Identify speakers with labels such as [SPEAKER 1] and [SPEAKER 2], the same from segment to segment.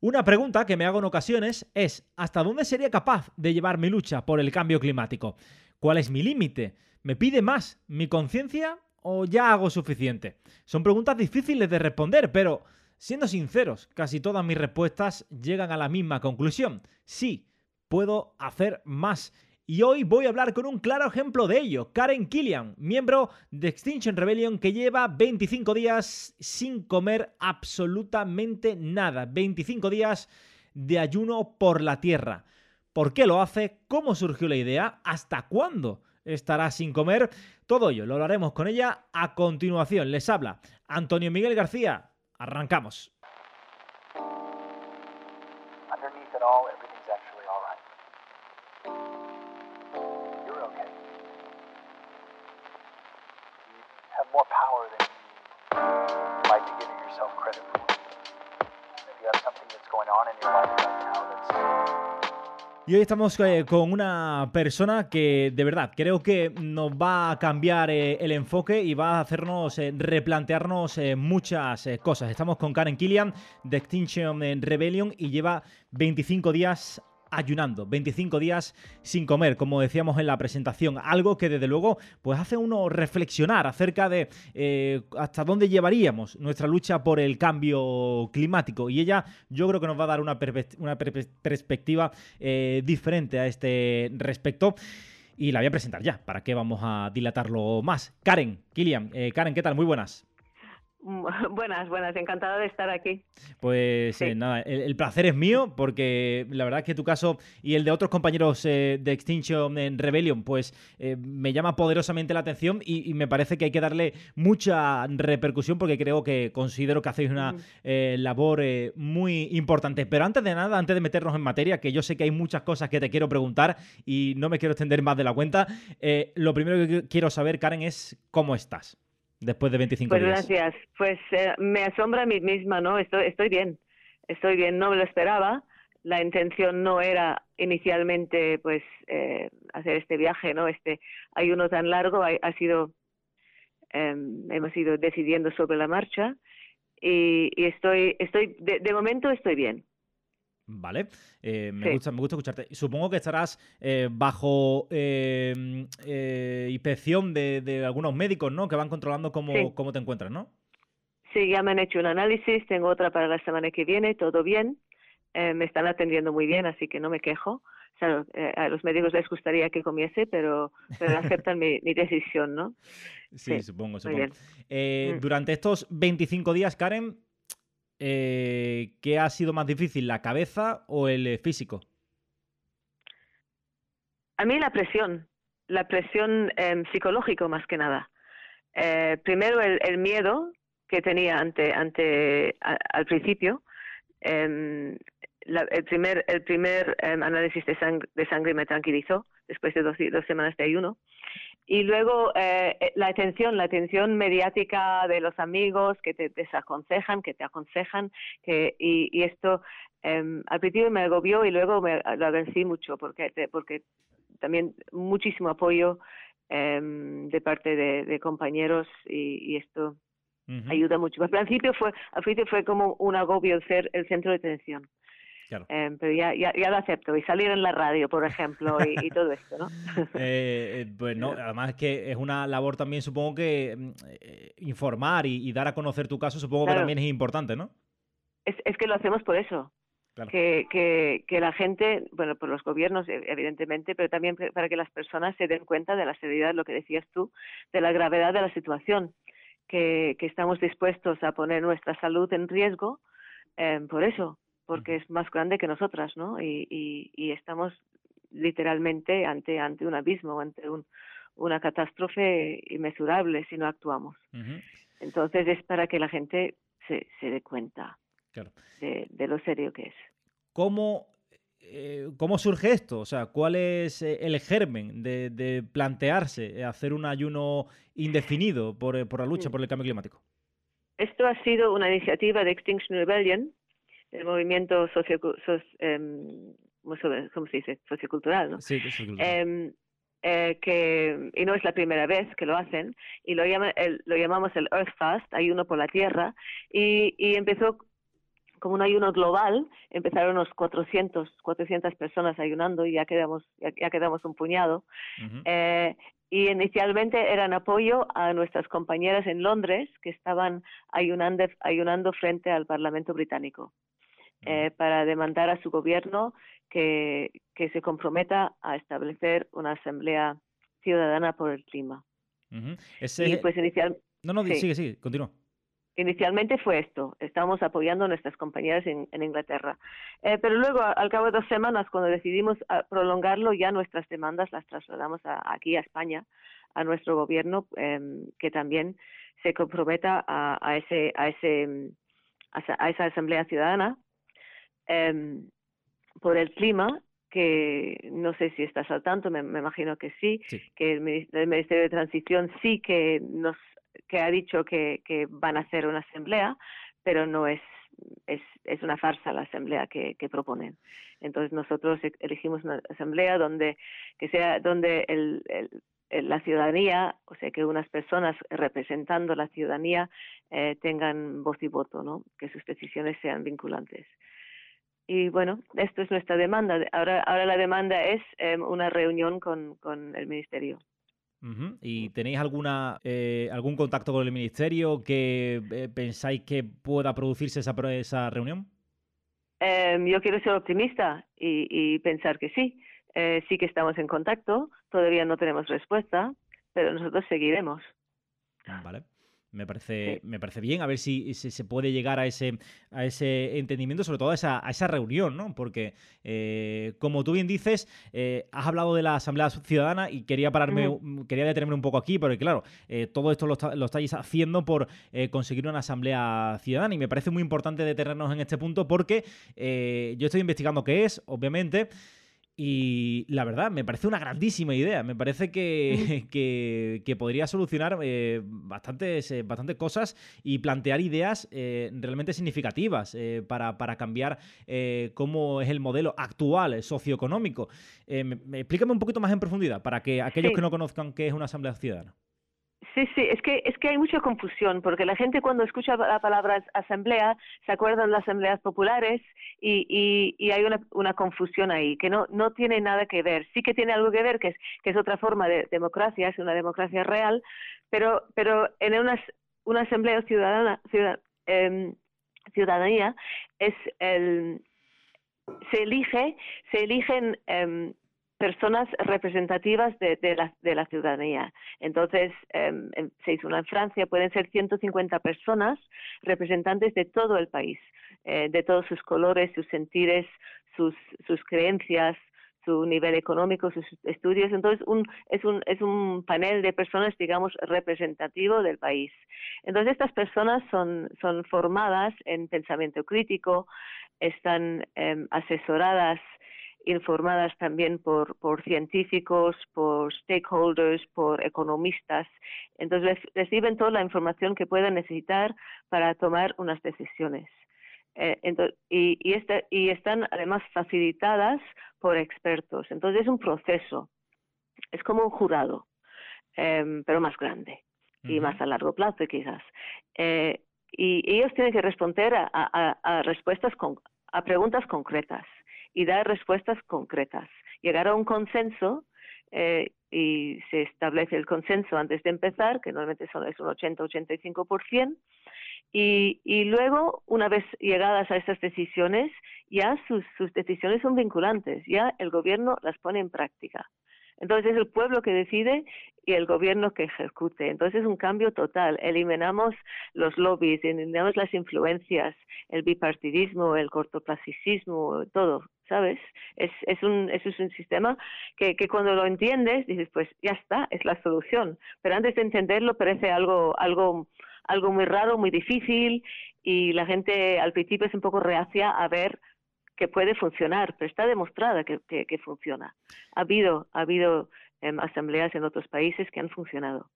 [SPEAKER 1] Una pregunta que me hago en ocasiones es, ¿hasta dónde sería capaz de llevar mi lucha por el cambio climático? ¿Cuál es mi límite? ¿Me pide más mi conciencia o ya hago suficiente? Son preguntas difíciles de responder, pero siendo sinceros, casi todas mis respuestas llegan a la misma conclusión. Sí, puedo hacer más y hoy voy a hablar con un claro ejemplo de ello, Karen Killian, miembro de Extinction Rebellion que lleva 25 días sin comer absolutamente nada, 25 días de ayuno por la tierra. ¿Por qué lo hace? ¿Cómo surgió la idea? ¿Hasta cuándo estará sin comer? Todo ello lo hablaremos con ella a continuación. Les habla Antonio Miguel García. Arrancamos. Y hoy estamos eh, con una persona que de verdad creo que nos va a cambiar eh, el enfoque y va a hacernos eh, replantearnos muchas cosas. Estamos con Karen Killian de Extinction Rebellion y lleva 25 días ayunando, 25 días sin comer, como decíamos en la presentación, algo que desde luego pues hace uno reflexionar acerca de eh, hasta dónde llevaríamos nuestra lucha por el cambio climático y ella yo creo que nos va a dar una, perspectiva eh, diferente a este respecto. Y la voy a presentar ya, ¿para qué vamos a dilatarlo más? Karen, Kilian, eh, Karen, ¿qué tal? Muy buenas.
[SPEAKER 2] Buenas, buenas, encantada de estar aquí.
[SPEAKER 1] Pues eh, nada, el, placer es mío porque la verdad es que tu caso y el de otros compañeros eh, de Extinction en Rebellion, pues eh, me llama poderosamente la atención y, me parece que hay que darle mucha repercusión porque creo que considero que hacéis una labor muy importante. Pero antes de nada, antes de meternos en materia, que yo sé que hay muchas cosas que te quiero preguntar y no me quiero extender más de la cuenta, lo primero que quiero saber, Karen, es cómo estás después de 25
[SPEAKER 2] pues
[SPEAKER 1] días?
[SPEAKER 2] Gracias. Pues eh, me asombra a mí misma, ¿no? Estoy, estoy bien, estoy bien, no me lo esperaba. La intención no era inicialmente, pues, eh, hacer este viaje, ¿no? Este ayuno tan largo ha, ha sido, em, hemos ido decidiendo sobre la marcha y, y estoy, estoy, de momento estoy bien.
[SPEAKER 1] Vale, eh, me, gusta, me gusta escucharte. Supongo que estarás eh, bajo em, eh, inspección de, algunos médicos, ¿no? Que van controlando cómo, cómo te encuentras, ¿no?
[SPEAKER 2] Sí, ya me han hecho un análisis, tengo otra para la semana que viene, todo bien. me están atendiendo muy bien, así que no me quejo. O sea, a los médicos les gustaría que comiese, pero, pero aceptan mi, decisión, ¿no?
[SPEAKER 1] Sí, supongo, supongo. Mm. Durante estos 25 días, Karen, eh, ¿qué ha sido más difícil, la cabeza o el eh, físico?
[SPEAKER 2] A mí la presión, la presión eh, psicológica más que nada. Eh, primero el, miedo que tenía ante, ante al principio. Em, el primer, el primer em, análisis de sangre, de sangre me tranquilizó después de dos, dos semanas de ayuno. Y luego eh, eh, la atención, la atención mediática de los amigos que te desaconsejan, que te aconsejan, que, y, esto eh, al principio me agobió y luego me lo agradecí mucho porque, porque también muchísimo apoyo em, de parte de, compañeros y, esto ayuda mucho. Al principio fue, al principio fue como un agobio ser el centro de atención. Em, pero ya, ya, ya, lo acepto. Y salir en la radio, por ejemplo, y, todo esto, ¿no?
[SPEAKER 1] Eh, eh, pues no, además que es una labor también, supongo que mm, eh, informar y, dar a conocer tu caso, supongo que también es importante, ¿no?
[SPEAKER 2] Es, es que lo hacemos por eso. Que, que, que la gente, bueno, por los gobiernos, e, evidentemente, pero también para que las personas se den cuenta de la seriedad, lo que decías tú, de la gravedad de la situación, que, que estamos dispuestos a poner nuestra salud en riesgo em, por eso, porque es más grande que nosotras, ¿no? Y, y, estamos literalmente ante, ante un abismo, ante un, una catástrofe inmesurable si no actuamos. Entonces es para que la gente se, se dé cuenta de, de, lo serio que es.
[SPEAKER 1] ¿Cómo, eh, ¿Cómo surge esto? O sea, ¿cuál es eh, el germen de, de plantearse hacer un ayuno indefinido por, por la lucha mm. por el cambio climático?
[SPEAKER 2] Esto ha sido una iniciativa de Extinction Rebellion el movimiento socio, em, ¿cómo se dice? sociocultural, ¿no?
[SPEAKER 1] Sí,
[SPEAKER 2] eh, eh, que y no es la primera vez que lo hacen y lo llama, lo llamamos el Earth Fast, ayuno por la tierra y, y empezó como un ayuno global, empezaron unos 400, 400 personas ayunando y ya quedamos, ya, quedamos un puñado. eh, y inicialmente eran apoyo a nuestras compañeras en Londres que estaban ayunando, ayunando frente al Parlamento británico eh, para demandar a su gobierno que, que se comprometa a establecer una asamblea ciudadana por el clima.
[SPEAKER 1] y pues inicial... No, no, sigue, sigue, continúa.
[SPEAKER 2] Inicialmente fue esto, estábamos apoyando a nuestras compañeras en, Inglaterra. Eh, pero luego, al cabo de dos semanas, cuando decidimos ah, prolongarlo, ya nuestras demandas las trasladamos aquí a España, a nuestro gobierno, em, que también se comprometa a, ese, a, ese, a, esa Asamblea Ciudadana em, por el clima que no sé si estás al tanto, me, imagino que sí, que el, Ministerio de Transición sí que nos que ha dicho que, que van a hacer una asamblea, pero no es es, es una farsa la asamblea que, que proponen. Entonces nosotros e, elegimos una asamblea donde que sea donde el, el, la ciudadanía, o sea que unas personas representando la ciudadanía eh, tengan voz y voto, ¿no? Que sus decisiones sean vinculantes. Y bueno, esto es nuestra demanda. Ahora, ahora la demanda es eh, una reunión con, con el ministerio.
[SPEAKER 1] ¿Y tenéis alguna eh, algún contacto con el ministerio que eh, pensáis que pueda producirse esa, esa reunión?
[SPEAKER 2] Em, yo quiero ser optimista y, pensar que sí. Eh, sí que estamos en contacto, todavía no tenemos respuesta, pero nosotros seguiremos.
[SPEAKER 1] Vale. Me parece, me parece bien, a ver si, se puede llegar a ese, a ese entendimiento, sobre todo a esa, a esa reunión, ¿no? Porque, eh, como tú bien dices, eh, has hablado de la Asamblea Ciudadana y quería pararme, quería detenerme un poco aquí, porque claro, eh, todo esto lo, lo, estáis haciendo por conseguir una Asamblea Ciudadana y me parece muy importante detenernos en este punto porque yo estoy investigando qué es, obviamente. Y la verdad, me parece una grandísima idea. Me parece que, que, podría solucionar eh, bastantes, eh, bastantes cosas y plantear ideas eh, realmente significativas para, para, cambiar cómo es el modelo actual socioeconómico. explícame un poquito más en profundidad para que aquellos que no conozcan qué es una asamblea ciudadana.
[SPEAKER 2] Sí, sí, es que, es que hay mucha confusión, porque la gente cuando escucha la palabra asamblea se acuerdan de las asambleas populares y, y, y hay una, una, confusión ahí, que no, no tiene nada que ver. Sí que tiene algo que ver, que es, que es otra forma de democracia, es una democracia real, pero, pero en una, una asamblea ciudadana, em, ciudadanía es el, se elige, se eligen em, personas representativas de, de, la, de la, ciudadanía. Entonces, em, se hizo una en Francia, pueden ser 150 personas representantes de todo el país, eh, de todos sus colores, sus sentires, sus, sus creencias, su nivel económico, sus estudios. Entonces, un, es, un, es un panel de personas, digamos, representativo del país. Entonces, estas personas son, son formadas en pensamiento crítico, están em, asesoradas informadas también por, por científicos, por stakeholders, por economistas. Entonces reciben toda la información que puedan necesitar para tomar unas decisiones. Eh, y, y, este, y están además facilitadas por expertos. Entonces es un proceso, es como un jurado, em, pero más grande y más a largo plazo quizás. Eh, y ellos tienen que responder a, a, a respuestas con, a preguntas concretas y dar respuestas concretas. Llegar a un consenso eh, y se establece el consenso antes de empezar, que normalmente son, es un 80-85%, y, y luego, una vez llegadas a esas decisiones, ya sus, sus decisiones son vinculantes, ya el gobierno las pone en práctica. Entonces es el pueblo que decide y el gobierno que ejecute. Entonces es un cambio total. Eliminamos los lobbies, eliminamos las influencias, el bipartidismo, el cortoplacismo, todo, ¿sabes? Es, es, un, es un sistema que, que cuando lo entiendes dices, pues ya está, es la solución. Pero antes de entenderlo parece algo, algo, algo muy raro, muy difícil y la gente al principio es un poco reacia a ver que puede funcionar, pero está demostrada que, que, funciona. Ha habido, ha habido em, asambleas en otros países que han funcionado.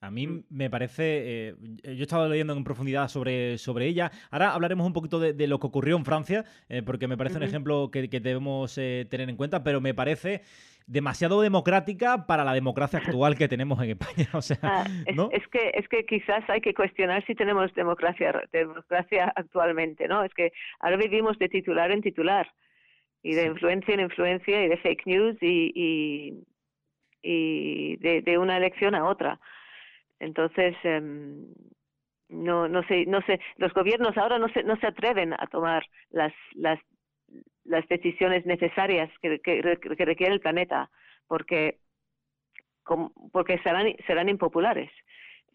[SPEAKER 1] A mí mm. me parece, eh, yo he estado leyendo en profundidad sobre, sobre ella. Ahora hablaremos un poquito de, lo que ocurrió en Francia, eh, porque me parece un ejemplo que, debemos eh, tener en cuenta, pero me parece demasiado democrática para la democracia actual que tenemos en España. O sea, ah,
[SPEAKER 2] es, que, es que quizás hay que cuestionar si tenemos democracia, democracia actualmente, ¿no? Es que ahora vivimos de titular en titular y de influencia en influencia y de fake news y, y, de, una elección a otra. Entonces, em, no, no sé, no sé, los gobiernos ahora no se, no se atreven a tomar las, las, las decisiones necesarias que, que, requiere el planeta, porque, porque serán, serán impopulares.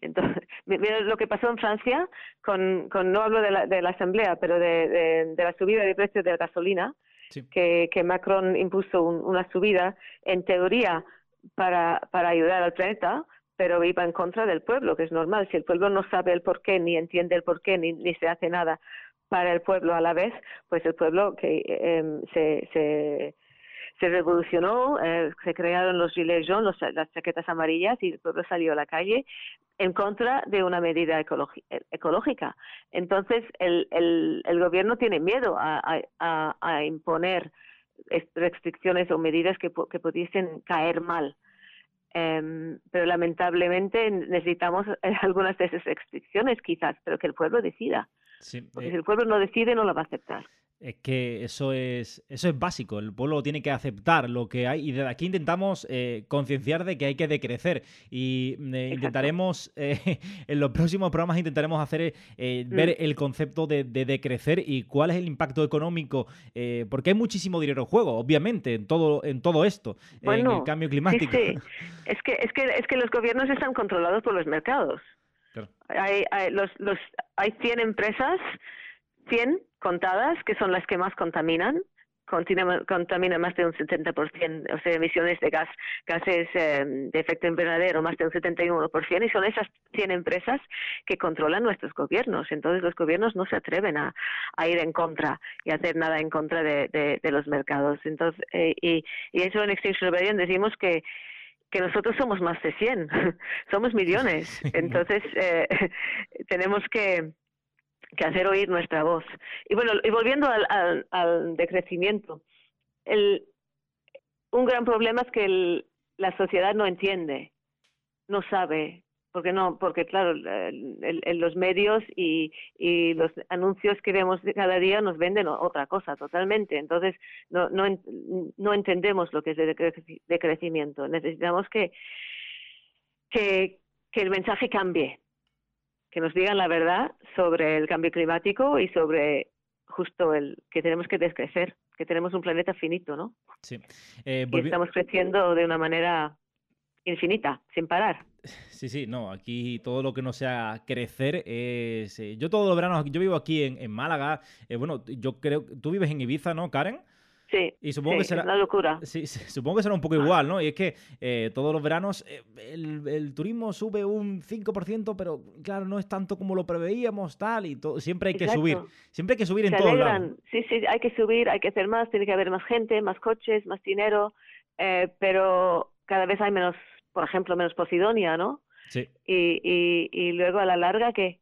[SPEAKER 2] Entonces, mira lo que pasó en Francia con, con no hablo de la, de la asamblea, pero de, de, la subida de precios de la gasolina, que, que Macron impuso una subida, en teoría, para, para ayudar al planeta, pero iba en contra del pueblo, que es normal. Si el pueblo no sabe el porqué, ni entiende el porqué, ni, ni se hace nada para el pueblo a la vez, pues el pueblo que em, se, se, se, revolucionó, eh, se crearon los gilets jaunes, las chaquetas amarillas, y el pueblo salió a la calle en contra de una medida ecológica. Entonces, el, el, el gobierno tiene miedo a, a, a imponer restricciones o medidas que, que pudiesen caer mal. Em, pero lamentablemente necesitamos algunas de esas restricciones quizás, pero que el pueblo decida. Porque eh si el pueblo no decide, no lo va a aceptar.
[SPEAKER 1] Es que eso es, eso es básico, el pueblo tiene que aceptar lo que hay y desde aquí intentamos eh, concienciar de que hay que decrecer y eh, intentaremos, eh, en los próximos programas intentaremos hacer ver mm. el concepto de, decrecer y cuál es el impacto económico, porque hay muchísimo dinero en juego, obviamente, en todo, en todo esto, en el cambio climático.
[SPEAKER 2] Es, que, es, que, es que los gobiernos están controlados por los mercados. Hay, hay, los, los, hay 100 empresas 100 contadas, que son las que más contaminan, contaminan más de un 70%, o sea, emisiones de gas, gases em, de efecto invernadero, más de un 71%, y son esas 100 empresas que controlan nuestros gobiernos. Entonces, los gobiernos no se atreven a, ir en contra y hacer nada en contra de, los mercados. Entonces, eh, y, y eso en Extinction Rebellion decimos que que nosotros somos más de 100, somos millones. Entonces, eh, tenemos que, que hacer oír nuestra voz. Y bueno, y volviendo al, al, decrecimiento, el, un gran problema es que la sociedad no entiende, no sabe, porque no, porque claro, en los medios y, y, los anuncios que vemos cada día nos venden otra cosa totalmente. Entonces no, no, no entendemos lo que es de decrecimiento. Necesitamos que, que el mensaje cambie que nos digan la verdad sobre el cambio climático y sobre justo el que tenemos que descrecer, que tenemos un planeta finito, ¿no?
[SPEAKER 1] Sí.
[SPEAKER 2] Eh, y estamos creciendo de una manera infinita, sin parar.
[SPEAKER 1] Sí, sí, no, aquí todo lo que no sea crecer es... Eh, yo todos los veranos, yo vivo aquí en, en Málaga, eh, bueno, yo creo, tú vives en Ibiza, ¿no, Karen?
[SPEAKER 2] Sí,
[SPEAKER 1] y supongo que será,
[SPEAKER 2] una locura.
[SPEAKER 1] Sí, supongo que será un poco igual, ¿no? Y es que eh, todos los veranos eh, el, turismo sube un 5%, pero claro, no es tanto como lo preveíamos, tal, y todo, siempre hay que subir. Siempre hay que subir en todos lados.
[SPEAKER 2] Sí, sí, hay que subir, hay que hacer más, tiene que haber más gente, más coches, más dinero, eh, pero cada vez hay menos, por ejemplo, menos Posidonia, ¿no?
[SPEAKER 1] Sí.
[SPEAKER 2] Y, y, y luego a la larga, ¿qué?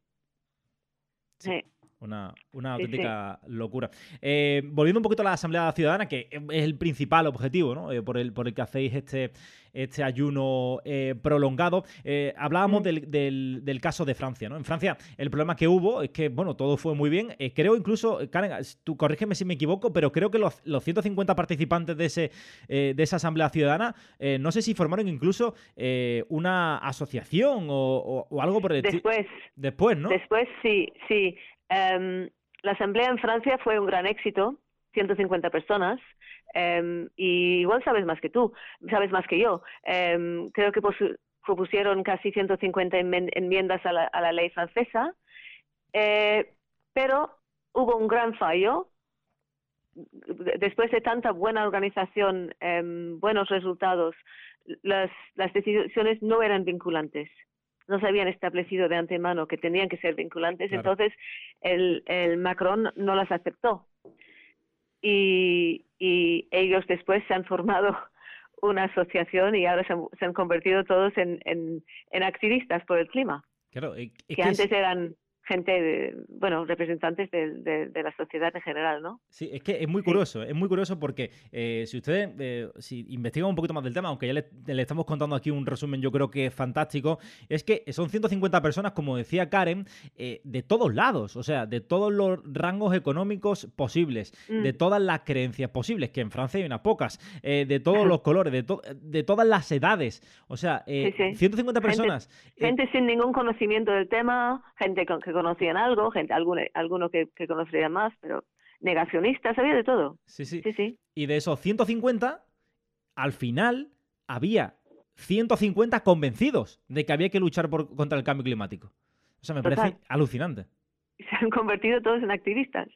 [SPEAKER 1] Sí. Una, auténtica locura. Eh, volviendo un poquito a la Asamblea Ciudadana, que es el principal objetivo ¿no? Eh, por, el, por el que hacéis este, este ayuno eh, prolongado. hablábamos mm. del, del, caso de Francia. ¿no? En Francia el problema que hubo es que bueno, todo fue muy bien. creo incluso, Karen, tú corrígeme si me equivoco, pero creo que los, los 150 participantes de, ese, de esa Asamblea Ciudadana, no sé si formaron incluso una asociación o, o, algo por el
[SPEAKER 2] estilo. Después.
[SPEAKER 1] Después, ¿no?
[SPEAKER 2] Después sí, sí. Em, la asamblea en Francia fue un gran éxito, 150 personas, em, y igual sabes más que tú, sabes más que yo. Em, creo que propusieron casi 150 enmiendas a la, ley francesa, eh, pero hubo un gran fallo. Después de tanta buena organización, buenos resultados, las decisiones no eran vinculantes no se habían establecido de antemano que tenían que ser vinculantes, entonces el, el Macron no las aceptó. Y, y ellos después se han formado una asociación y ahora se han, convertido todos en, en, activistas por el clima.
[SPEAKER 1] Claro,
[SPEAKER 2] que, antes eran gente, bueno, representantes de, de, la sociedad en general, ¿no?
[SPEAKER 1] Sí, es que es muy curioso, es muy curioso porque eh, si ustedes eh, si investigan un poquito más del tema, aunque ya le, estamos contando aquí un resumen, yo creo que es fantástico, es que son 150 personas, como decía Karen, eh, de todos lados, o sea, de todos los rangos económicos posibles, de mm. todas las creencias posibles, que en Francia hay unas pocas, de todos los colores, de, de todas las edades, o sea, 150 personas.
[SPEAKER 2] Gente, sin ningún conocimiento del tema, gente con, que conocían algo, gente, alguno, alguno que, que conocían más, pero negacionistas, había de todo.
[SPEAKER 1] Sí, sí. sí, Y de esos 150, al final había 150 convencidos de que había que luchar por, contra el cambio climático. O sea, me parece alucinante.
[SPEAKER 2] Se han convertido todos en activistas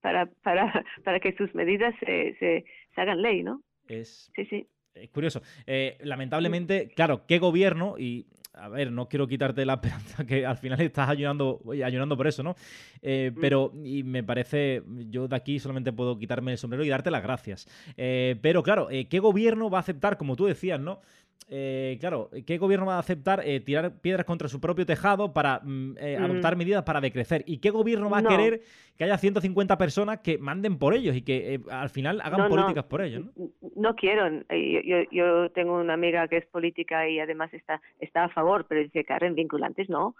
[SPEAKER 2] para, para, para que sus medidas se, se, hagan ley, ¿no?
[SPEAKER 1] Es,
[SPEAKER 2] sí, sí.
[SPEAKER 1] Es curioso. Eh, lamentablemente, claro, ¿qué gobierno? Y a ver, no quiero quitarte la esperanza que al final estás ayunando, ayunando por eso, ¿no? Eh, mm. pero, y me parece, yo de aquí solamente puedo quitarme el sombrero y darte las gracias. Eh, pero claro, eh, ¿qué gobierno va a aceptar, como tú decías, ¿no? Eh, claro, ¿qué gobierno va a aceptar eh, tirar piedras contra su propio tejado para mm, eh, adoptar medidas para decrecer? ¿Y qué gobierno va a querer que haya 150 personas que manden por ellos y que al final hagan políticas por ellos?
[SPEAKER 2] ¿no? no quiero. Yo, yo, tengo una amiga que es política y además está, está a favor, pero dice, Karen, vinculantes no.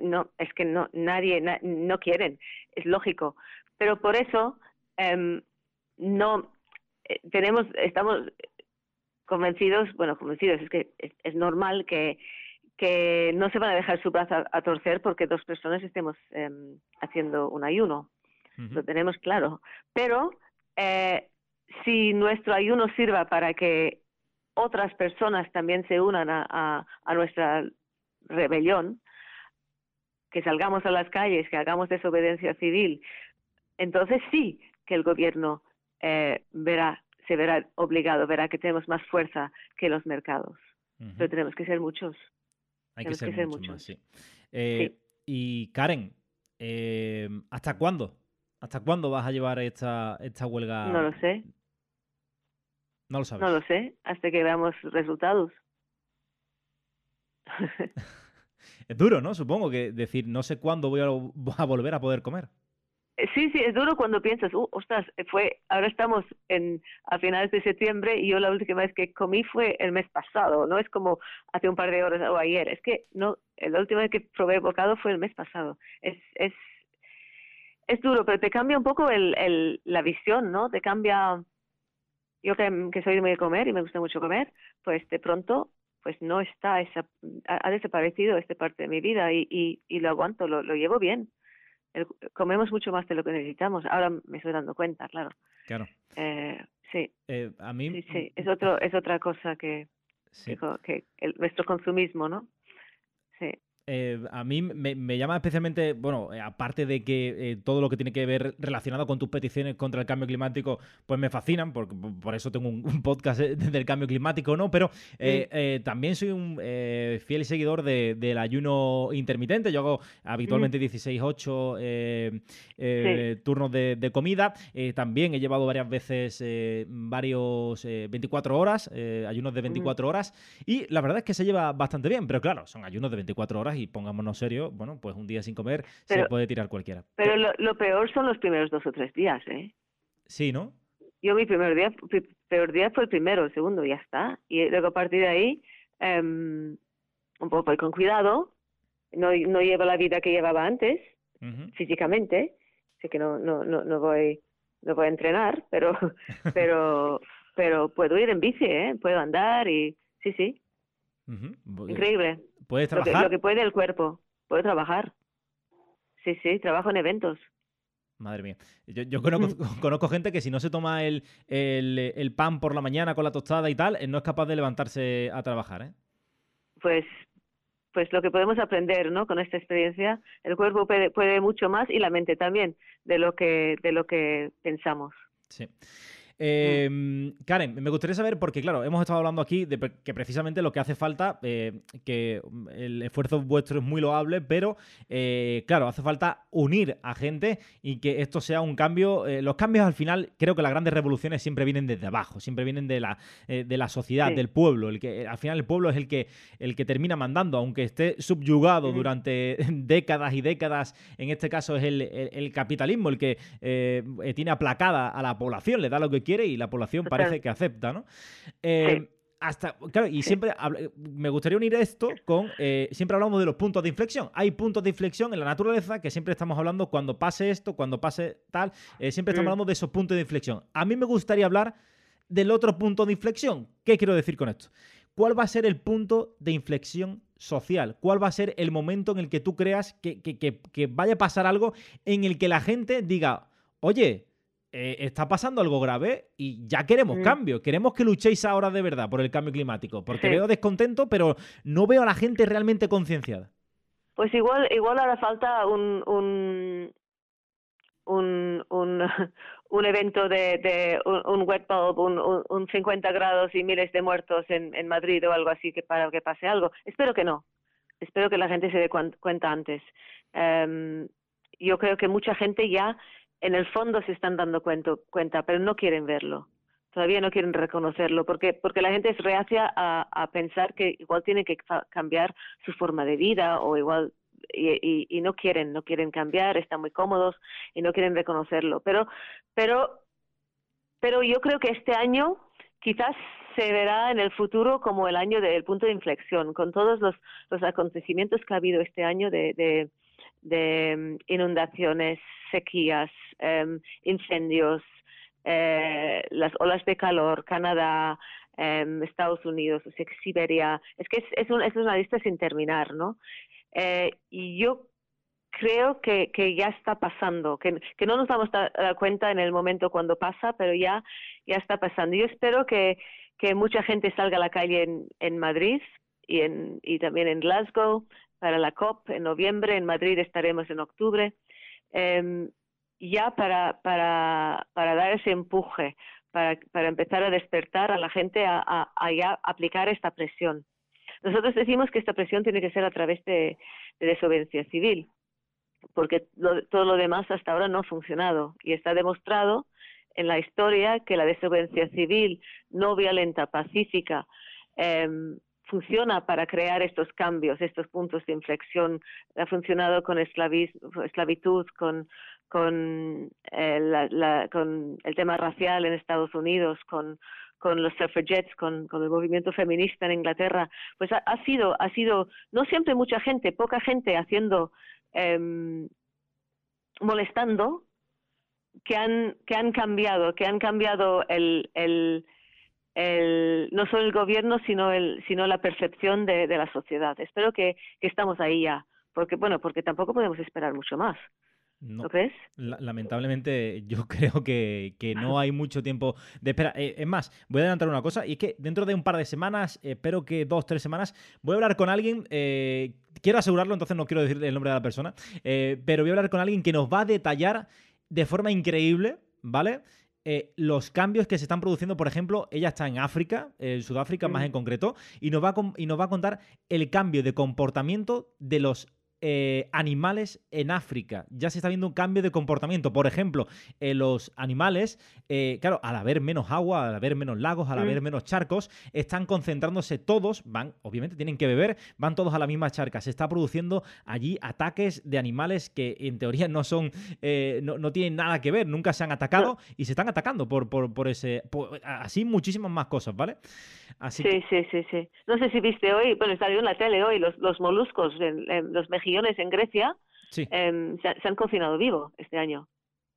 [SPEAKER 2] No, es que no, nadie, no quieren. Es lógico. Pero por eso, em, no, tenemos, estamos convencidos, bueno, convencidos, es que es, normal que, que no se van a dejar su brazo a, torcer porque dos personas estemos em, haciendo un ayuno. Lo tenemos claro. Pero eh, si nuestro ayuno sirva para que otras personas también se unan a, a, nuestra rebelión, que salgamos a las calles, que hagamos desobediencia civil, entonces sí que el gobierno eh, verá se verá obligado, verá que tenemos más fuerza que los mercados. Pero tenemos que ser muchos.
[SPEAKER 1] Hay que ser, muchos, sí. Eh, y Karen, eh, ¿hasta cuándo? ¿Hasta cuándo vas a llevar esta, esta huelga?
[SPEAKER 2] No lo sé.
[SPEAKER 1] No lo sabes.
[SPEAKER 2] No lo sé, hasta que veamos resultados.
[SPEAKER 1] es duro, ¿no? Supongo que decir, no sé cuándo voy a volver a poder comer.
[SPEAKER 2] Eh, sí, sí, es duro cuando piensas, uh, ostras, eh, fue, ahora estamos en, a finales de septiembre y yo la última vez que comí fue el mes pasado, no es como hace un par de horas o ayer, es que no, la última vez que probé bocado fue el mes pasado. Es, es, es duro, pero te cambia un poco el, la visión, ¿no? Te cambia, yo que, que soy muy de comer y me gusta mucho comer, pues de pronto pues no está esa, ha, desaparecido esta parte de mi vida y, y, y lo aguanto, lo, lo llevo bien comemos mucho más de lo que necesitamos. Ahora me estoy dando cuenta, claro.
[SPEAKER 1] Claro.
[SPEAKER 2] Eh, sí.
[SPEAKER 1] Eh, a mí...
[SPEAKER 2] Sí, sí. Es, otro, es otra cosa que, que, el, nuestro consumismo, ¿no?
[SPEAKER 1] Eh, a mí me, llama especialmente, bueno, eh, aparte de que eh, todo lo que tiene que ver relacionado con tus peticiones contra el cambio climático, pues me fascinan, porque por eso tengo un, podcast del cambio climático, ¿no? Pero también soy un fiel seguidor del ayuno intermitente. Yo hago habitualmente 16-8 turnos de, comida. también he llevado varias veces varios 24 horas, ayunos de 24 horas, y la verdad es que se lleva bastante bien, pero claro, son ayunos de 24 horas y pongámonos serio, bueno, pues un día sin comer se puede tirar cualquiera.
[SPEAKER 2] Pero lo, peor son los primeros dos o tres días, ¿eh?
[SPEAKER 1] Sí, ¿no?
[SPEAKER 2] Yo mi primer día, peor día fue el primero, el segundo, ya está. Y luego a partir de ahí, um, un poco con cuidado, no, no llevo la vida que llevaba antes, físicamente, sé que no, no, no, no voy no voy a entrenar, pero pero pero puedo ir en bici, ¿eh? puedo andar y sí, sí. Increíble.
[SPEAKER 1] ¿Puedes trabajar?
[SPEAKER 2] Lo que, puede el cuerpo. Puedo trabajar. Sí, sí, trabajo en eventos.
[SPEAKER 1] Madre mía. Yo, conozco, gente que si no se toma el, el, pan por la mañana con la tostada y tal, no es capaz de levantarse a trabajar, ¿eh?
[SPEAKER 2] Pues, pues lo que podemos aprender, ¿no? Con esta experiencia, el cuerpo puede, puede mucho más y la mente también de lo que, de lo que pensamos.
[SPEAKER 1] Sí. Em, Karen, me gustaría saber, porque claro, hemos estado hablando aquí de que precisamente lo que hace falta, eh, que el esfuerzo vuestro es muy loable, pero eh, claro, hace falta unir a gente y que esto sea un cambio. Eh, los cambios al final, creo que las grandes revoluciones siempre vienen desde abajo, siempre vienen de la, de la sociedad, del pueblo. El que, al final el pueblo es el que, el que termina mandando, aunque esté subyugado durante décadas y décadas, en este caso es el capitalismo el que tiene aplacada a la población, le da lo que quiere y la población parece que acepta, ¿no? Eh, hasta, claro, y siempre me gustaría unir esto con, eh, siempre hablamos de los puntos de inflexión. Hay puntos de inflexión en la naturaleza que siempre estamos hablando cuando pase esto, cuando pase tal, eh, siempre estamos mm. hablando de esos puntos de inflexión. A mí me gustaría hablar del otro punto de inflexión. ¿Qué quiero decir con esto? ¿Cuál va a ser el punto de inflexión social? ¿Cuál va a ser el momento en el que tú creas que, que vaya a pasar algo en el que la gente diga, oye, eh, está pasando algo grave y ya queremos mm. cambio. Queremos que luchéis ahora de verdad por el cambio climático. Porque veo descontento, pero no veo a la gente realmente concienciada.
[SPEAKER 2] Pues igual, igual hará falta un, un, un, un, evento de, de un, wet bulb, un, 50 grados y miles de muertos en, en Madrid o algo así que para que pase algo. Espero que no. Espero que la gente se dé cuenta antes. Em, yo creo que mucha gente ya en el fondo se están dando cuenta, pero no quieren verlo. Todavía no quieren reconocerlo porque, porque la gente es reacia a, pensar que igual tiene que cambiar su forma de vida o igual y, y, no quieren, no quieren cambiar, están muy cómodos y no quieren reconocerlo. Pero, pero, pero yo creo que este año quizás se verá en el futuro como el año del punto de inflexión, con todos los, los acontecimientos que ha habido este año de, de, de mm, inundaciones, sequías, em, incendios, eh, las olas de calor, Canadá, em, Estados Unidos, Siberia. Es que es, es, es, una lista sin terminar, ¿no? Eh, y yo creo que, que ya está pasando, que, que no nos damos cuenta en el momento cuando pasa, pero ya, ya está pasando. Yo espero que, que mucha gente salga a la calle en, en Madrid y, en, y también en Glasgow para la COP en noviembre, en Madrid estaremos en octubre, em, ya para, para, para dar ese empuje, para, para empezar a despertar a la gente a, a, ya aplicar esta presión. Nosotros decimos que esta presión tiene que ser a través de, desobediencia civil, porque todo lo demás hasta ahora no ha funcionado y está demostrado en la historia que la desobediencia civil no violenta, pacífica, eh, funciona para crear estos cambios, estos puntos de inflexión. Ha funcionado con esclavitud, eh, con el tema racial en Estados Unidos, con, los suffragettes, con, el movimiento feminista en Inglaterra, pues ha, sido, ha sido no siempre mucha gente, poca gente haciendo, em, molestando, que han, que han cambiado, que han cambiado el, el, el, no solo el gobierno, sino, el, sino la percepción de, de la sociedad. Espero que, que, estamos ahí ya, porque, bueno, porque tampoco podemos esperar mucho más. No, ¿Lo crees?
[SPEAKER 1] lamentablemente yo creo que, que, no hay mucho tiempo de espera. Eh, es más, voy a adelantar una cosa y es que dentro de un par de semanas, espero que dos, tres semanas, voy a hablar con alguien, eh, quiero asegurarlo, entonces no quiero decir el nombre de la persona, eh, pero voy a hablar con alguien que nos va a detallar de forma increíble, ¿vale? Eh, los cambios que se están produciendo, por ejemplo, ella está en África, en Sudáfrica más en concreto, y nos, va y nos va a contar el cambio de comportamiento de los eh, animales en África. Ya se está viendo un cambio de comportamiento. Por ejemplo, eh, los animales, eh, claro, al haber menos agua, al haber menos lagos, al haber menos charcos, están concentrándose todos, van, obviamente tienen que beber, van todos a la misma charca. Se está produciendo allí ataques de animales que en teoría no son, no, tienen nada que ver, nunca se han atacado y se están atacando por, por, ese, así muchísimas más cosas, ¿vale?
[SPEAKER 2] Así sí, sí, sí, sí. No sé si viste hoy, bueno, salió en la tele hoy los, los moluscos, los mexicanos en Grecia em, se, han cocinado vivo este año.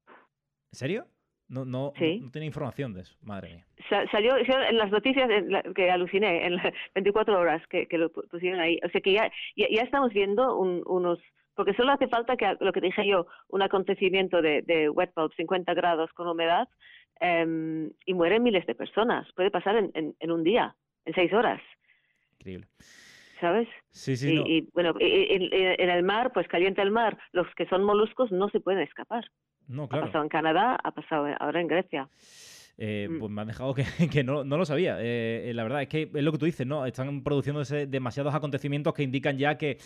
[SPEAKER 1] ¿En serio? No, no, no, tiene información de eso, madre mía.
[SPEAKER 2] salió en las noticias que aluciné, en las 24 horas que, lo pusieron ahí. O sea que ya, ya, estamos viendo unos, porque solo hace falta que, lo que dije yo, un acontecimiento de, de wet bulb 50 grados con humedad em, y mueren miles de personas. Puede pasar en, en un día, en seis horas.
[SPEAKER 1] Increíble.
[SPEAKER 2] ¿Sabes?
[SPEAKER 1] Sí, sí.
[SPEAKER 2] Y, bueno, en, el mar, pues calienta el mar, los que son moluscos no se pueden escapar.
[SPEAKER 1] No, claro.
[SPEAKER 2] Ha pasado en Canadá, ha pasado ahora en Grecia.
[SPEAKER 1] eh, mm. pues me han dejado que, no, lo sabía. Eh, la verdad es que es lo que tú dices, ¿no? Están produciéndose demasiados acontecimientos que indican ya que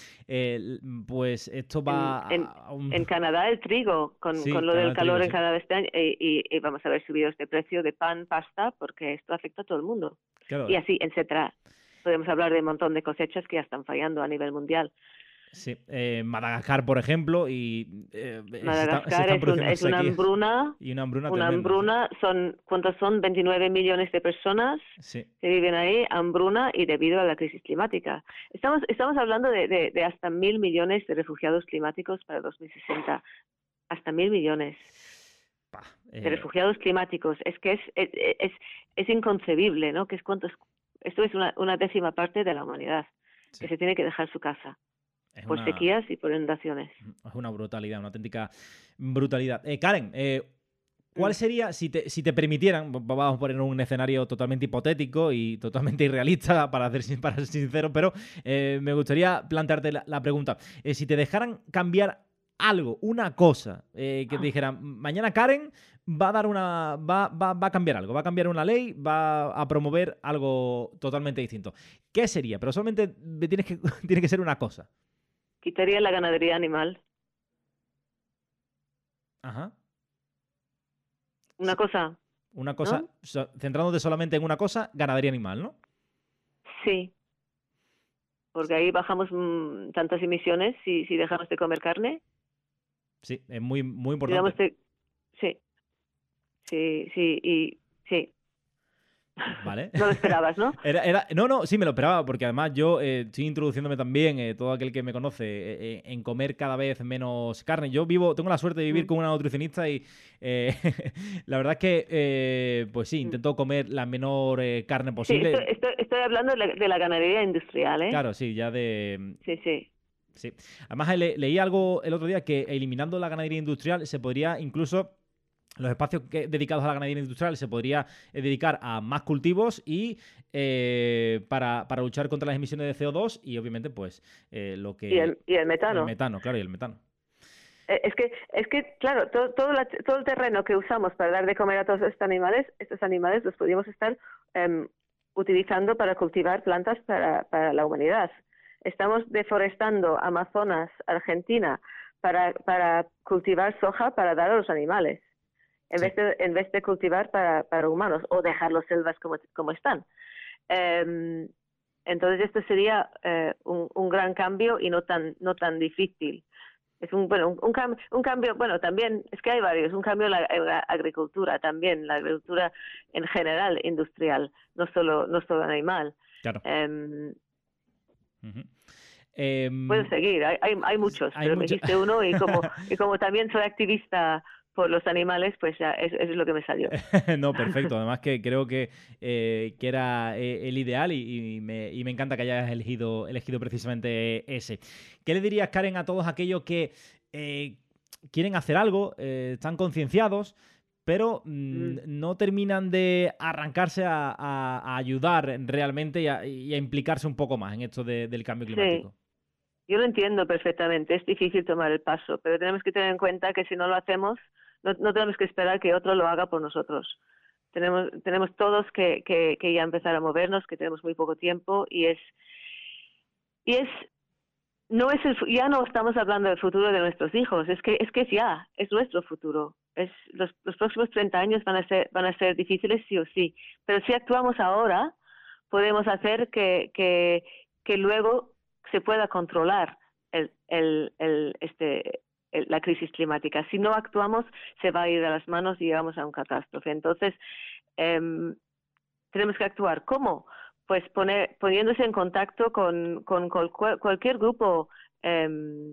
[SPEAKER 1] pues esto va
[SPEAKER 2] en, a en, Canadá el trigo, con, lo del calor en Canadá este año, y, vamos a ver subidos de precio de pan, pasta, porque esto afecta a todo el mundo. Y así, etcétera. Podemos hablar de un montón de cosechas que ya están fallando a nivel mundial.
[SPEAKER 1] Sí, eh, Madagascar, por ejemplo, y
[SPEAKER 2] eh, Madagascar es, una hambruna.
[SPEAKER 1] Y una hambruna.
[SPEAKER 2] Una hambruna son, ¿cuántos son? 29 millones de personas que viven ahí, hambruna y debido a la crisis climática. Estamos, estamos hablando de, de, hasta mil millones de refugiados climáticos para 2060. Hasta mil millones. de eh, refugiados climáticos. Es que es, es, es, inconcebible, ¿no? Que es cuántos, esto es una, una décima parte de la humanidad que se tiene que dejar su casa por sequías y por inundaciones.
[SPEAKER 1] Es una brutalidad, una auténtica brutalidad. Eh, Karen, eh, ¿cuál mm. sería, si te, si te permitieran, vamos a poner un escenario totalmente hipotético y totalmente irrealista, para ser, para ser sincero, pero eh, me gustaría plantearte la, pregunta. si te dejaran cambiar algo, una cosa, que te ah. dijeran, mañana Karen va a dar una. Va, va, va, a cambiar algo, va a cambiar una ley, va a promover algo totalmente distinto. ¿Qué sería? Pero solamente tienes que, tiene que ser una cosa.
[SPEAKER 2] Quitaría la ganadería animal.
[SPEAKER 1] Ajá.
[SPEAKER 2] Una cosa.
[SPEAKER 1] Una cosa, centrándote solamente en una cosa, ganadería animal, ¿no?
[SPEAKER 2] Sí. Porque ahí bajamos mm, tantas emisiones si, si dejamos de comer carne.
[SPEAKER 1] Sí, es muy, muy importante.
[SPEAKER 2] Sí. Sí, sí, y sí.
[SPEAKER 1] Vale.
[SPEAKER 2] No lo esperabas, ¿no?
[SPEAKER 1] Era, no, no, sí me lo esperaba, porque además yo eh, estoy introduciéndome también, eh, todo aquel que me conoce, eh, en comer cada vez menos carne. Yo vivo, tengo la suerte de vivir mm. con una nutricionista y la verdad es que, pues sí, mm. intento comer la menor carne posible.
[SPEAKER 2] Sí, estoy, hablando de la, ganadería industrial, ¿eh?
[SPEAKER 1] Claro, sí, ya
[SPEAKER 2] de... Sí, sí.
[SPEAKER 1] Sí. Además, leí algo el otro día que eliminando la ganadería industrial se podría incluso los espacios dedicados a la ganadería industrial se podría eh, dedicar a más cultivos y eh, para, luchar contra las emisiones de CO2 y obviamente pues eh, lo que...
[SPEAKER 2] Y el, metano.
[SPEAKER 1] El metano, claro, y el metano.
[SPEAKER 2] Es que, es que claro, todo, todo, el terreno que usamos para dar de comer a todos estos animales, estos animales los podríamos estar em, utilizando para cultivar plantas para, para la humanidad. Estamos deforestando Amazonas, Argentina, para, para cultivar soja para dar a los animales en, vez, de, en vez de cultivar para, para humanos o dejar las selvas como, como están. Em, entonces esto sería eh, un, un, gran cambio y no tan no tan difícil. Es un bueno un, un, cambio bueno también es que hay varios un cambio en la, agricultura también la agricultura en general industrial no solo no solo animal.
[SPEAKER 1] Claro.
[SPEAKER 2] Eh, Puedo seguir, hay, hay, hay muchos, pero me dijiste uno y como, y como también soy activista por los animales, pues ya es lo que me salió.
[SPEAKER 1] no, perfecto. Además que creo que, eh, que era eh, el ideal y, me, y, me, encanta que hayas elegido, elegido precisamente ese. ¿Qué le dirías, Karen, a todos aquellos que eh, quieren hacer algo, están concienciados, pero mm, mm. no terminan de arrancarse a, ayudar realmente y a, implicarse un poco más en esto del cambio climático?
[SPEAKER 2] Yo lo entiendo perfectamente, es difícil tomar el paso, pero tenemos que tener en cuenta que si no lo hacemos, no, tenemos que esperar que otro lo haga por nosotros. Tenemos, tenemos todos que, que, que ya empezar a movernos, que tenemos muy poco tiempo y es, y es no es el, ya no estamos hablando del futuro de nuestros hijos, es que es que ya, es nuestro futuro. Es los, los próximos 30 años van a ser van a ser difíciles sí o sí, pero si actuamos ahora podemos hacer que que, que luego se pueda controlar el, el, este la crisis climática. Si no actuamos, se va a ir a las manos y llegamos a un catástrofe. Entonces, em, tenemos que actuar. ¿Cómo? Pues poniéndose en contacto con, con cualquier grupo em,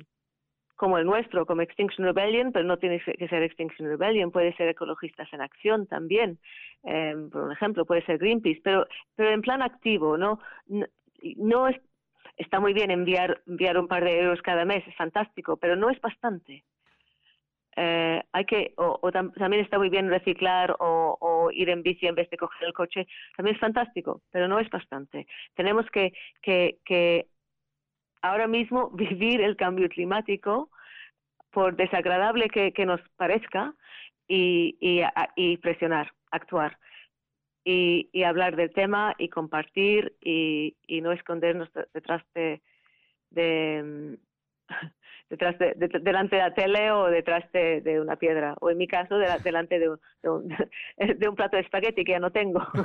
[SPEAKER 2] como el nuestro, como Extinction Rebellion, pero no tiene que ser Extinction Rebellion, puede ser Ecologistas en Acción también, em, por ejemplo, puede ser Greenpeace, pero, pero en plan activo, ¿no? No, no es, está muy bien enviar, enviar un par de euros cada mes, es fantástico, pero no es bastante. Eh, hay que, o, también está muy bien reciclar o, ir en bici en vez de coger el coche, también es fantástico, pero no es bastante. Tenemos que, que, que ahora mismo vivir el cambio climático, por desagradable que, nos parezca, y, y, presionar, actuar. Y, y, hablar del tema y compartir y, y no escondernos detrás de, de detrás de, delante de la tele o detrás de, una piedra. O en mi caso delante de un, de un, plato de espagueti que ya no tengo.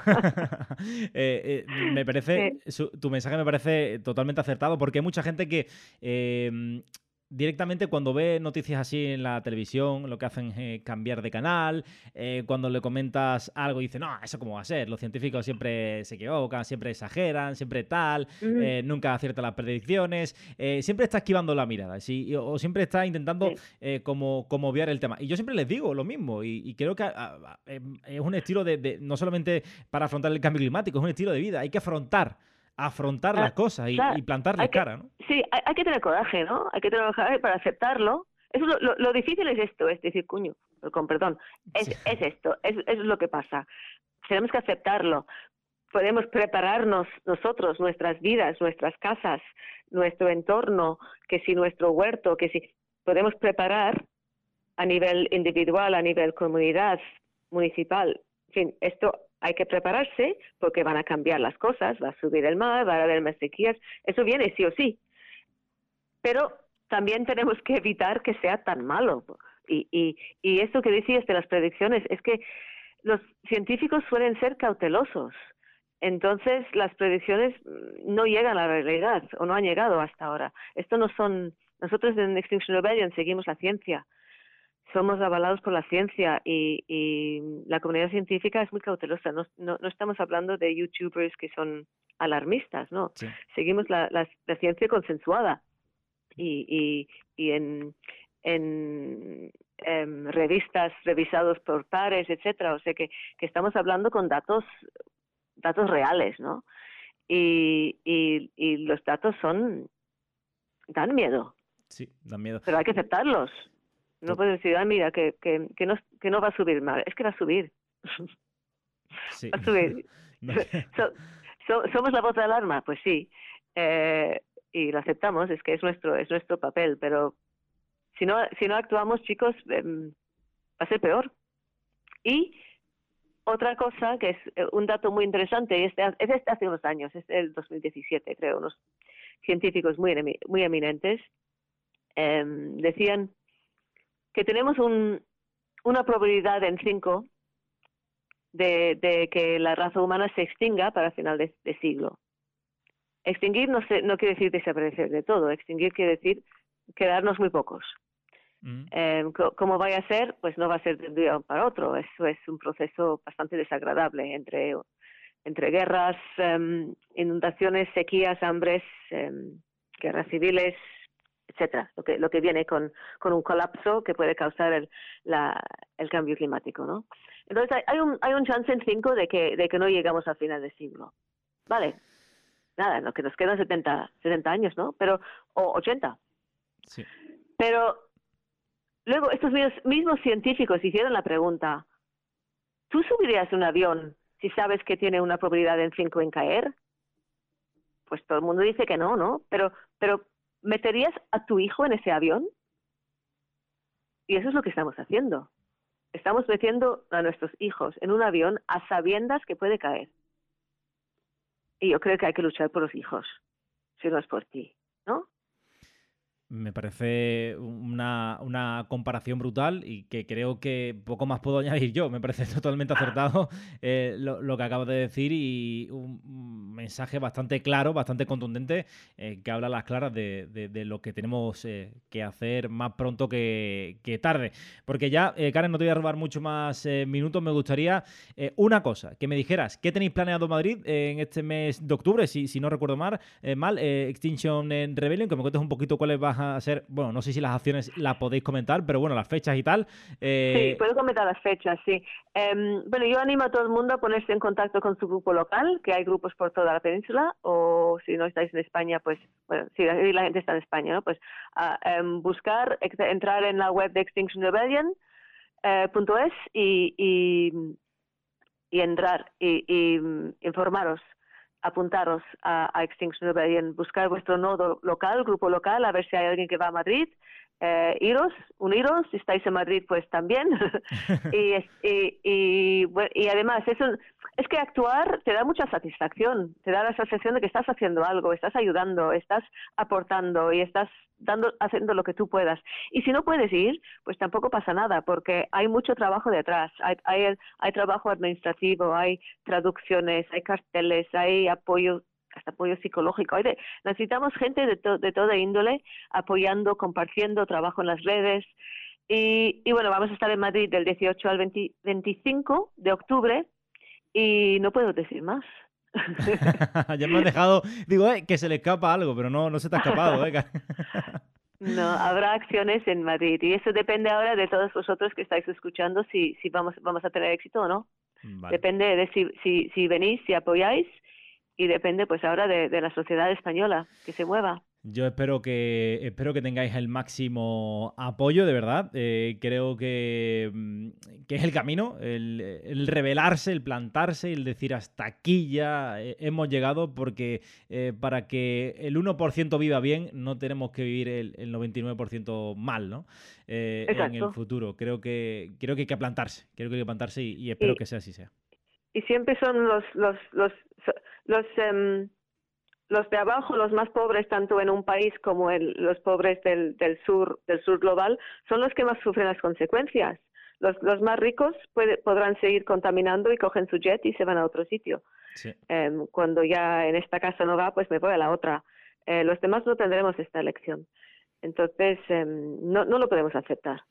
[SPEAKER 1] Eh, eh, me parece tu mensaje me parece totalmente acertado porque hay mucha gente que eh, directamente cuando ve noticias así en la televisión, lo que hacen es cambiar de canal, eh, cuando le comentas algo y dice, no, eso cómo va a ser, los científicos siempre se equivocan, siempre exageran, siempre tal, eh, nunca aciertan las predicciones, eh, siempre está esquivando la mirada, ¿sí? o siempre está intentando como, como obviar el tema. Y yo siempre les digo lo mismo, y, creo que es un estilo de, no solamente para afrontar el cambio climático, es un estilo de vida, hay que afrontar afrontar las cosas y, plantarle cara, ¿no?
[SPEAKER 2] Sí, hay, que tener coraje, ¿no? Hay que tener coraje para aceptarlo. Eso, lo, difícil es esto, es decir, cuño, con perdón, es, es esto, es, es lo que pasa. Tenemos que aceptarlo. Podemos prepararnos nosotros, nuestras vidas, nuestras casas, nuestro entorno, que si nuestro huerto, que si podemos preparar a nivel individual, a nivel comunidad, municipal. En fin, esto hay que prepararse porque van a cambiar las cosas, va a subir el mar, va a haber más sequías, eso viene sí o sí. Pero también tenemos que evitar que sea tan malo. Y, y, y esto que decías de las predicciones es que los científicos suelen ser cautelosos. Entonces, las predicciones no llegan a la realidad o no han llegado hasta ahora. Esto no son. Nosotros en Extinction Rebellion seguimos la ciencia somos avalados por la ciencia y, y, la comunidad científica es muy cautelosa. No, no, no, estamos hablando de youtubers que son alarmistas, ¿no? Seguimos la, la, ciencia consensuada y, y, y en, en, em, revistas revisados por pares, etcétera. O sea que, que estamos hablando con datos datos reales, ¿no? Y, y, y los datos son dan miedo.
[SPEAKER 1] Sí, dan miedo.
[SPEAKER 2] Pero hay que aceptarlos. No puedes decir, ah, mira, que, que, que, no, que no va a subir mal. Es que va a subir.
[SPEAKER 1] Sí.
[SPEAKER 2] Va a subir. ¿Somos la voz de alarma? Pues sí. Eh, y lo aceptamos, es que es nuestro, es nuestro papel. Pero si no, si no actuamos, chicos, em, va a ser peor. Y otra cosa que es eh, un dato muy interesante, y este, es este hace unos años, es el 2017, creo, unos científicos muy, muy eminentes, eh, decían que tenemos un, una probabilidad en cinco de, de, que la raza humana se extinga para final de, siglo. Extinguir no, se, no quiere decir desaparecer de todo, extinguir quiere decir quedarnos muy pocos. Mm. Eh, como vaya a ser, pues no va a ser de un día para otro. Eso es un proceso bastante desagradable entre, entre guerras, em, inundaciones, sequías, hambres, em, guerras civiles, etcétera, lo que, lo que viene con, con un colapso que puede causar el, la, el cambio climático, ¿no? Entonces hay, un, hay un chance en cinco de que, de que no llegamos al final del siglo. Vale, nada, lo que nos quedan 70, 70 años, ¿no? Pero, o 80.
[SPEAKER 1] Sí.
[SPEAKER 2] Pero luego estos mismos científicos hicieron la pregunta, ¿tú subirías un avión si sabes que tiene una probabilidad en cinco en caer? Pues todo el mundo dice que no, ¿no? Pero, pero ¿meterías a tu hijo en ese avión? Y eso es lo que estamos haciendo. Estamos metiendo a nuestros hijos en un avión a sabiendas que puede caer. Y yo creo que hay que luchar por los hijos, si no es por ti, ¿no?
[SPEAKER 1] Me parece una, una, comparación brutal y que creo que poco más puedo añadir yo. Me parece totalmente acertado eh, lo, que acabo de decir y un mensaje bastante claro, bastante contundente, eh, que habla a las claras de, de, lo que tenemos eh, que hacer más pronto que, que tarde. Porque ya, Karen, no te voy a robar mucho más minutos. Me gustaría una cosa, que me dijeras, ¿qué tenéis planeado Madrid en este mes de octubre? Si, si no recuerdo mal, mal Extinction Rebellion, que me cuentes un poquito cuáles vas a ser, bueno, no sé si las acciones las podéis comentar, pero bueno, las fechas y tal.
[SPEAKER 2] Eh, sí, puedo comentar las fechas, sí. Em, bueno, yo animo a todo el mundo a ponerse en contacto con su grupo local, que hay grupos por toda la península, o si no estáis en España, pues, bueno, si la gente está en España. Pues em, buscar, entrar en la web de Extinction Rebellion. Eh, punto es y, y, entrar y, y informaros apuntaros a, Extinction Rebellion, buscar vuestro nodo local, grupo local, a ver si hay alguien que va a Madrid, eh, iros, uniros, si estáis en Madrid pues también. y, y, y, y, además es, es que actuar te da mucha satisfacción, te da la sensación de que estás haciendo algo, estás ayudando, estás aportando y estás dando, haciendo lo que tú puedas. Y si no puedes ir, pues tampoco pasa nada, porque hay mucho trabajo detrás. Hay, hay, hay trabajo administrativo, hay traducciones, hay carteles, hay apoyo hasta apoyo psicológico. necesitamos gente de, de toda índole apoyando, compartiendo trabajo en las redes. Y, y, bueno, vamos a estar en Madrid del 18 al 25 de octubre y no puedo decir más.
[SPEAKER 1] ya me han dejado, digo, eh, que se le escapa algo, pero no, no se te ha escapado. Eh.
[SPEAKER 2] no, habrá acciones en Madrid y eso depende ahora de todos vosotros que estáis escuchando si, si vamos, vamos a tener éxito o no. Depende de si, si, si venís, si apoyáis y depende pues ahora de, de la sociedad española que se mueva.
[SPEAKER 1] Yo espero que, espero que tengáis el máximo apoyo, de verdad. Eh, creo que, mm, que, es el camino, el, revelarse, el plantarse, el decir hasta aquí ya eh, hemos llegado, porque eh, para que el 1% viva bien, no tenemos que vivir el, 99% mal, ¿no? en el futuro. Creo que, creo que hay que plantarse, creo que hay que plantarse y, espero que sea así sea.
[SPEAKER 2] Y siempre son los, los, los, los em, los de abajo, los más pobres, tanto en un país como en los pobres del, del sur, del sur global, son los que más sufren las consecuencias. Los, los más ricos podrán seguir contaminando y cogen su jet y se van a otro sitio. Em, cuando ya en esta casa no va, pues me voy a la otra. Eh, los demás no tendremos esta elección. Entonces, em, no, no lo podemos aceptar.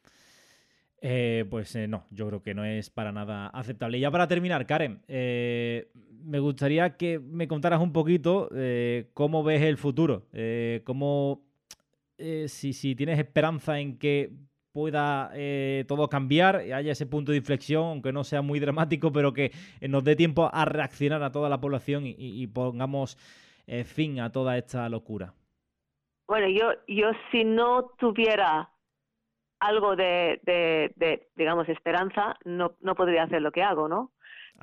[SPEAKER 1] Eh, pues eh, no, yo creo que no es para nada aceptable. Y ya para terminar, Karen, eh, gustaría que me contaras un poquito cómo ves el futuro, cómo, si, si, tienes esperanza en que pueda todo cambiar, haya ese punto de inflexión, aunque no sea muy dramático, pero que nos dé tiempo a reaccionar a toda la población y, y pongamos fin a toda esta locura.
[SPEAKER 2] Bueno, yo, yo si no tuviera algo de, de, digamos, esperanza, no, no podría hacer lo que hago, ¿no?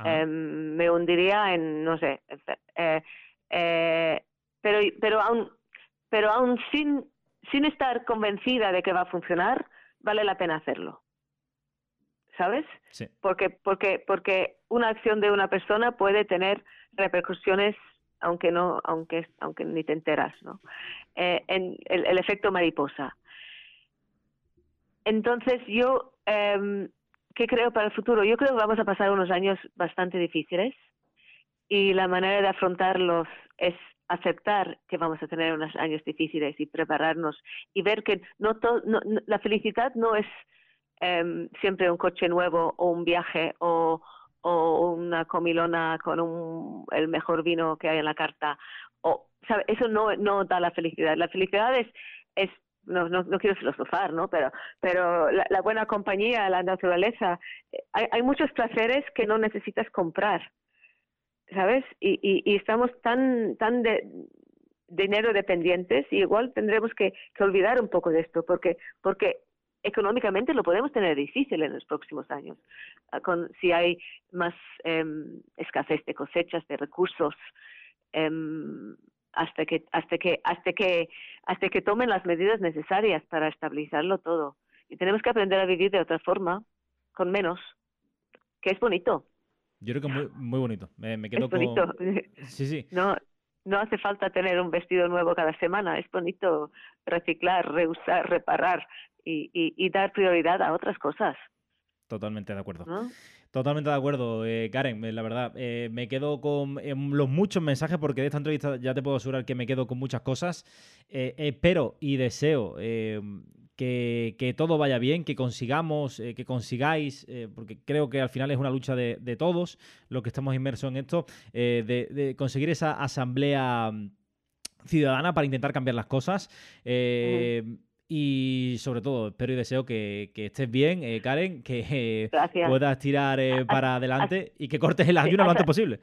[SPEAKER 2] Em, me hundiría en, no sé, eh, eh, pero, pero aún, pero aún sin, sin estar convencida de que va a funcionar, vale la pena hacerlo. ¿Sabes? Sí. Porque, porque, porque una acción de una persona puede tener repercusiones aunque no, aunque, aunque ni te enteras, ¿no? Eh, en el, efecto mariposa. Entonces yo, eh, ¿qué creo para el futuro? Yo creo que vamos a pasar unos años bastante difíciles y la manera de afrontarlos es aceptar que vamos a tener unos años difíciles y prepararnos y ver que no, la felicidad no es em, siempre un coche nuevo o un viaje o, o una comilona con un, el mejor vino que hay en la carta. O, Eso no, no da la felicidad. La felicidad es, es no, no, no quiero filosofar, ¿no? Pero, pero la, buena compañía, la naturaleza, hay, hay, muchos placeres que no necesitas comprar, ¿sabes? Y, y, estamos tan, tan de dinero dependientes y igual tendremos que, olvidar un poco de esto, porque, porque económicamente lo podemos tener difícil en los próximos años, ah, con, si hay más em, escasez de cosechas, de recursos, eh, hasta que hasta que hasta que hasta que tomen las medidas necesarias para estabilizarlo todo. Y tenemos que aprender a vivir de otra forma con menos que es bonito.
[SPEAKER 1] Yo creo que muy muy bonito. Me, quedo
[SPEAKER 2] con sí sí. No no hace falta tener un vestido nuevo cada semana. Es bonito reciclar reusar reparar y, y, y dar prioridad a otras cosas.
[SPEAKER 1] Totalmente de acuerdo Totalmente de acuerdo, eh, Karen. Eh, la verdad, eh, me quedo con los muchos mensajes porque de esta entrevista ya te puedo asegurar que me quedo con muchas cosas. espero y deseo que, todo vaya bien, que consigamos, que consigáis, porque creo que al final es una lucha de, todos los que estamos inmersos en esto, de, conseguir esa asamblea mm, ciudadana para intentar cambiar las cosas. Y sobre todo, espero y deseo que, estés bien, eh, Karen, que puedas tirar eh, para adelante y que cortes el ayuno lo antes posible.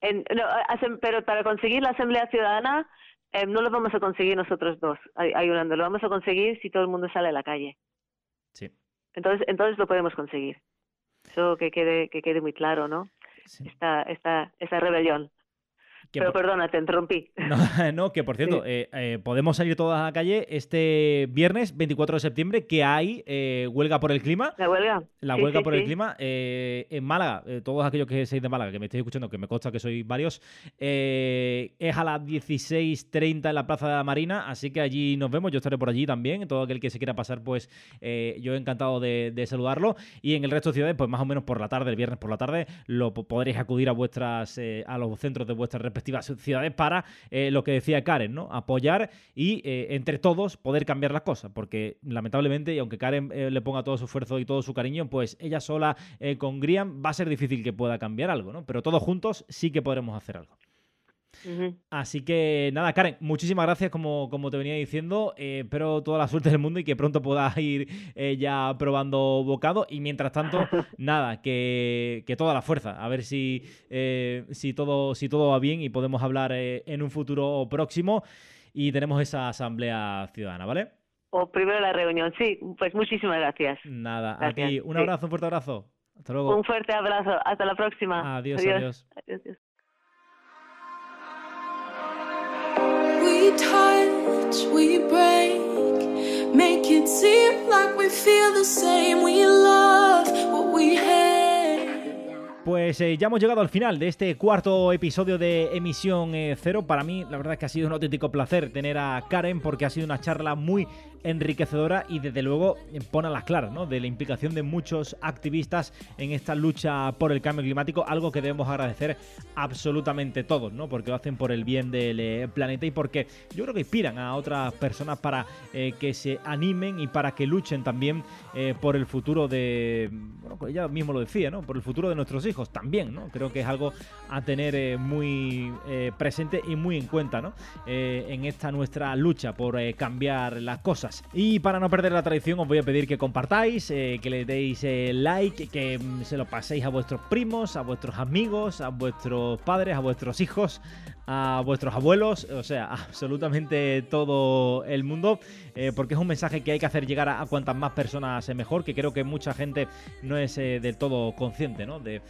[SPEAKER 2] pero para conseguir la Asamblea Ciudadana eh, no lo vamos a conseguir nosotros dos ayudando, lo vamos a conseguir si todo el mundo sale a la calle.
[SPEAKER 1] Sí.
[SPEAKER 2] Entonces, entonces lo podemos conseguir. Eso que quede, que quede muy claro, ¿no? Esta, esta, esa rebelión. Pero perdona, te interrumpí.
[SPEAKER 1] No, que por cierto, eh, eh, podemos salir todas a la calle este viernes 24 de septiembre, que hay eh, huelga por el clima.
[SPEAKER 2] La huelga.
[SPEAKER 1] La huelga por el clima en Málaga. todos aquellos que seáis de Málaga, que me estéis escuchando, que me consta que sois varios, es a las 16.30 en la Plaza de la Marina, así que allí nos vemos. Yo estaré por allí también. Todo aquel que se quiera pasar, pues yo encantado de, de, saludarlo. Y en el resto de ciudades, pues más o menos por la tarde, el viernes por la tarde, lo podréis acudir a vuestras a los centros de vuestras respectivas ciudades para eh, lo que decía Karen, ¿no? Apoyar y eh, entre todos poder cambiar las cosas, porque lamentablemente, y aunque Karen eh, le ponga todo su esfuerzo y todo su cariño, pues ella sola con Griam va a ser difícil que pueda cambiar algo, ¿no? Pero todos juntos sí que podremos hacer algo. Así que nada, Karen, muchísimas gracias, como, como te venía diciendo. Eh, espero toda la suerte del mundo y que pronto puedas ir eh, ya probando bocado. Y mientras tanto, nada, que, toda la fuerza. A ver si, eh, si, todo, si todo va bien y podemos hablar en un futuro próximo. Y tenemos esa asamblea ciudadana, ¿vale?
[SPEAKER 2] O primero la reunión, sí. Pues muchísimas gracias.
[SPEAKER 1] Nada, aquí un abrazo, un fuerte abrazo. Hasta luego.
[SPEAKER 2] Un fuerte abrazo. Hasta la próxima.
[SPEAKER 1] adiós. adiós. adiós. Pues ya hemos llegado al final de este cuarto episodio de Emisión eh, Cero. Para mí, la verdad es que ha sido un auténtico placer tener a Karen porque ha sido una charla muy enriquecedora y desde luego pone a las claras ¿no? de la implicación de muchos activistas en esta lucha por el cambio climático, algo que debemos agradecer absolutamente todos, ¿no? porque lo hacen por el bien del eh, planeta y porque yo creo que inspiran a otras personas para eh, que se animen y para que luchen también eh, por el futuro de, bueno, pues ella mismo lo decía, ¿no? por el futuro de nuestros hijos también, ¿no? creo que es algo a tener muy presente y muy en cuenta ¿no? en esta nuestra lucha por cambiar las cosas. Y para no perder la tradición os voy a pedir que compartáis, eh, que le deis eh, like, que mm, se lo paséis a vuestros primos, a vuestros amigos, a vuestros padres, a vuestros hijos, a vuestros abuelos, o sea, absolutamente todo el mundo, eh, porque es un mensaje que hay que hacer llegar a, cuantas más personas mejor, que creo que mucha gente no es del todo consciente ¿no? de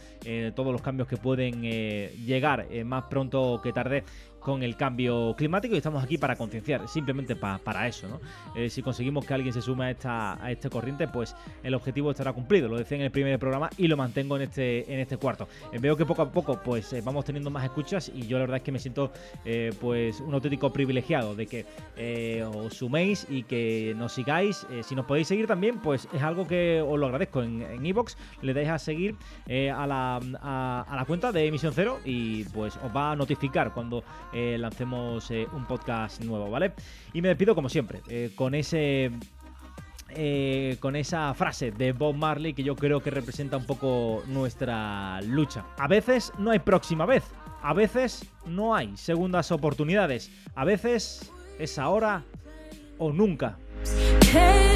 [SPEAKER 1] todos los cambios que pueden llegar más pronto que tarde con el cambio climático y estamos aquí para concienciar, simplemente para eso. ¿no? Eh, si conseguimos que alguien se sume a esta, a este corriente, pues el objetivo estará cumplido. Lo decía en el primer programa y lo mantengo en este, en este cuarto. Eh, veo que poco a poco pues eh, vamos teniendo más escuchas y yo la verdad es que me siento pues un auténtico privilegiado de que os suméis y que nos sigáis. si nos podéis seguir también, pues es algo que os lo agradezco. En Evox le dais a seguir a la, a, la cuenta de Emisión Cero y pues os va a notificar cuando eh, lancemos eh, un podcast nuevo, ¿vale? Y me despido como siempre, eh, con ese... con esa frase de Bob Marley que yo creo que representa un poco nuestra lucha. A veces no hay próxima vez, a veces no hay segundas oportunidades, a veces es ahora o nunca. Can't